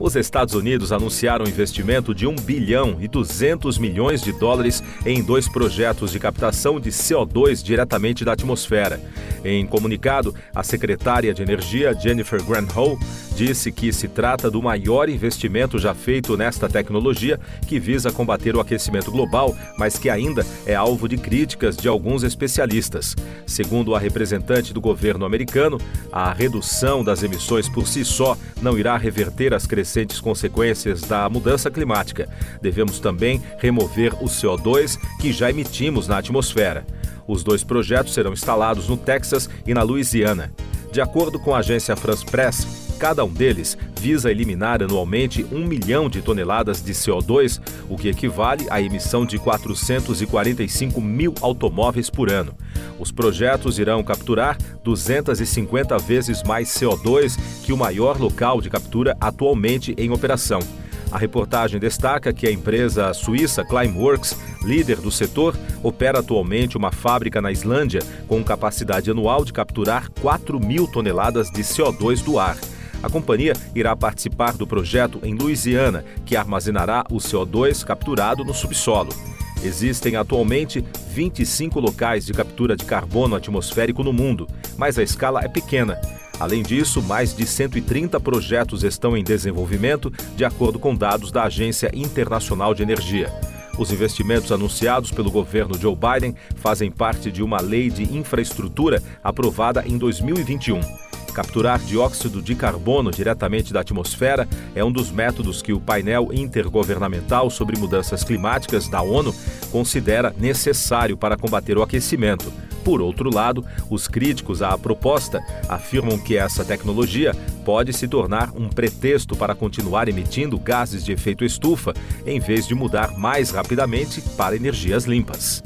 Os Estados Unidos anunciaram um investimento de 1 bilhão e 200 milhões de dólares em dois projetos de captação de CO2 diretamente da atmosfera. Em comunicado, a secretária de Energia, Jennifer Granholm, disse que se trata do maior investimento já feito nesta tecnologia que visa combater o aquecimento global, mas que ainda é alvo de críticas de alguns especialistas. Segundo a representante do governo americano, a redução das emissões por si só não irá reverter as crescentes consequências da mudança climática. Devemos também remover o CO2 que já emitimos na atmosfera. Os dois projetos serão instalados no Texas e na Louisiana. De acordo com a agência France Press, Cada um deles visa eliminar anualmente um milhão de toneladas de CO2, o que equivale à emissão de 445 mil automóveis por ano. Os projetos irão capturar 250 vezes mais CO2 que o maior local de captura atualmente em operação. A reportagem destaca que a empresa suíça Climeworks, líder do setor, opera atualmente uma fábrica na Islândia com capacidade anual de capturar 4 mil toneladas de CO2 do ar. A companhia irá participar do projeto em Louisiana, que armazenará o CO2 capturado no subsolo. Existem atualmente 25 locais de captura de carbono atmosférico no mundo, mas a escala é pequena. Além disso, mais de 130 projetos estão em desenvolvimento, de acordo com dados da Agência Internacional de Energia. Os investimentos anunciados pelo governo Joe Biden fazem parte de uma lei de infraestrutura aprovada em 2021. Capturar dióxido de carbono diretamente da atmosfera é um dos métodos que o painel intergovernamental sobre mudanças climáticas da ONU considera necessário para combater o aquecimento. Por outro lado, os críticos à proposta afirmam que essa tecnologia pode se tornar um pretexto para continuar emitindo gases de efeito estufa, em vez de mudar mais rapidamente para energias limpas.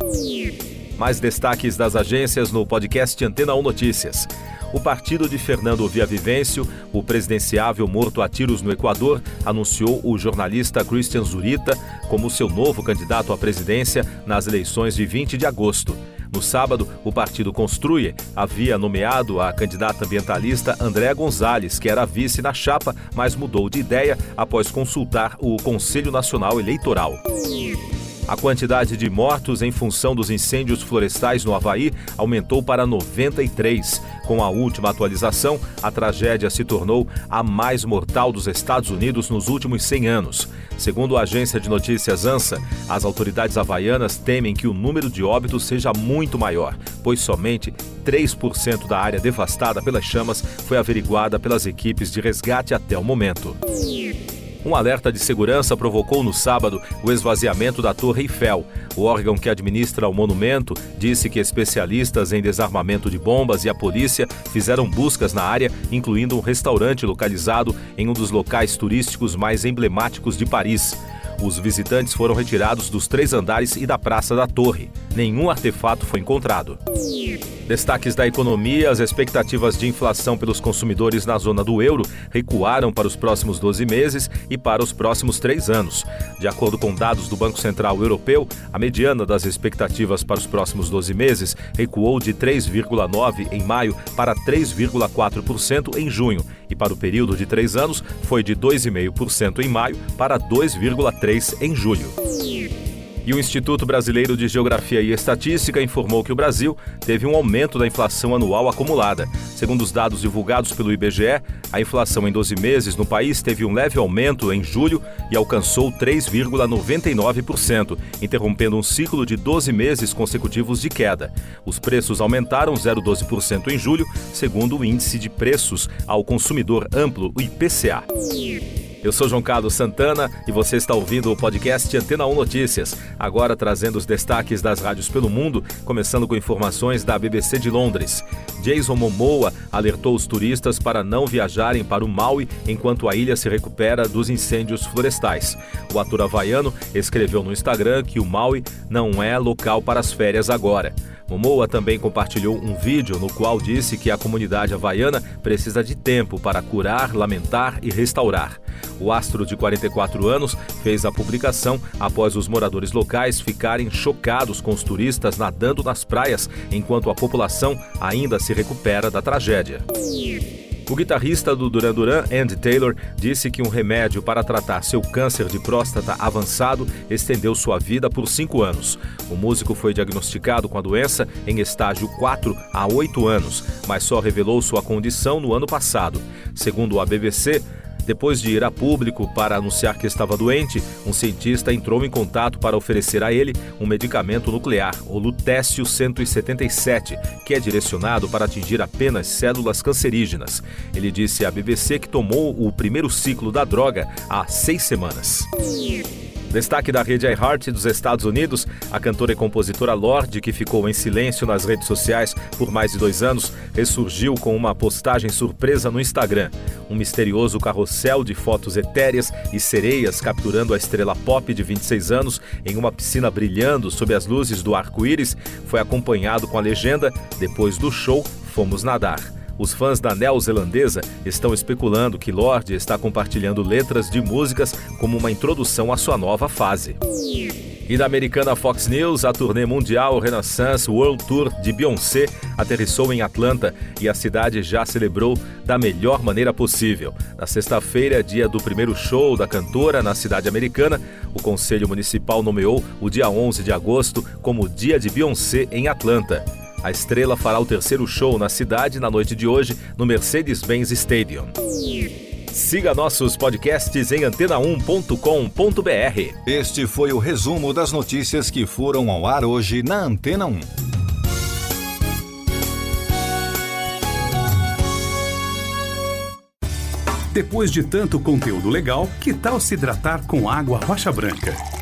Mais destaques das agências no podcast Antena 1 Notícias o partido de Fernando Villavicencio, o presidenciável morto a tiros no Equador, anunciou o jornalista Christian Zurita como seu novo candidato à presidência nas eleições de 20 de agosto. No sábado, o partido Construye havia nomeado a candidata ambientalista Andréa Gonzalez, que era vice na chapa, mas mudou de ideia após consultar o Conselho Nacional Eleitoral. A quantidade de mortos em função dos incêndios florestais no Havaí aumentou para 93. Com a última atualização, a tragédia se tornou a mais mortal dos Estados Unidos nos últimos 100 anos. Segundo a agência de notícias ANSA, as autoridades havaianas temem que o número de óbitos seja muito maior, pois somente 3% da área devastada pelas chamas foi averiguada pelas equipes de resgate até o momento. Um alerta de segurança provocou no sábado o esvaziamento da Torre Eiffel. O órgão que administra o monumento disse que especialistas em desarmamento de bombas e a polícia fizeram buscas na área, incluindo um restaurante localizado em um dos locais turísticos mais emblemáticos de Paris. Os visitantes foram retirados dos três andares e da Praça da Torre. Nenhum artefato foi encontrado. Destaques da economia: as expectativas de inflação pelos consumidores na zona do euro recuaram para os próximos 12 meses e para os próximos três anos. De acordo com dados do Banco Central Europeu, a mediana das expectativas para os próximos 12 meses recuou de 3,9% em maio para 3,4% em junho, e para o período de três anos foi de 2,5% em maio para 2,3% em julho. E o Instituto Brasileiro de Geografia e Estatística informou que o Brasil teve um aumento da inflação anual acumulada. Segundo os dados divulgados pelo IBGE, a inflação em 12 meses no país teve um leve aumento em julho e alcançou 3,99%, interrompendo um ciclo de 12 meses consecutivos de queda. Os preços aumentaram 0,12% em julho, segundo o Índice de Preços ao Consumidor Amplo, o IPCA. Eu sou João Carlos Santana e você está ouvindo o podcast Antena 1 Notícias, agora trazendo os destaques das rádios pelo mundo, começando com informações da BBC de Londres. Jason Momoa alertou os turistas para não viajarem para o Maui enquanto a ilha se recupera dos incêndios florestais. O ator havaiano escreveu no Instagram que o Maui não é local para as férias agora. Momoa também compartilhou um vídeo no qual disse que a comunidade havaiana precisa de tempo para curar, lamentar e restaurar. O astro de 44 anos fez a publicação após os moradores locais ficarem chocados com os turistas nadando nas praias enquanto a população ainda se recupera da tragédia. O guitarrista do Duran Duran, Andy Taylor, disse que um remédio para tratar seu câncer de próstata avançado estendeu sua vida por cinco anos. O músico foi diagnosticado com a doença em estágio 4 há oito anos, mas só revelou sua condição no ano passado. Segundo a BBC, depois de ir a público para anunciar que estava doente, um cientista entrou em contato para oferecer a ele um medicamento nuclear, o Lutécio 177, que é direcionado para atingir apenas células cancerígenas. Ele disse à BBC que tomou o primeiro ciclo da droga há seis semanas. Destaque da rede iHeart dos Estados Unidos, a cantora e compositora Lorde, que ficou em silêncio nas redes sociais por mais de dois anos, ressurgiu com uma postagem surpresa no Instagram. Um misterioso carrossel de fotos etéreas e sereias capturando a estrela pop de 26 anos em uma piscina brilhando sob as luzes do arco-íris foi acompanhado com a legenda: Depois do show, fomos nadar. Os fãs da neozelandesa estão especulando que Lorde está compartilhando letras de músicas como uma introdução à sua nova fase. E da americana Fox News, a turnê mundial Renaissance World Tour de Beyoncé aterrissou em Atlanta e a cidade já celebrou da melhor maneira possível. Na sexta-feira, dia do primeiro show da cantora na cidade americana, o Conselho Municipal nomeou o dia 11 de agosto como Dia de Beyoncé em Atlanta. A estrela fará o terceiro show na cidade na noite de hoje no Mercedes-Benz Stadium. Siga nossos podcasts em antena1.com.br. Este foi o resumo das notícias que foram ao ar hoje na Antena 1. Depois de tanto conteúdo legal, que tal se hidratar com água rocha branca?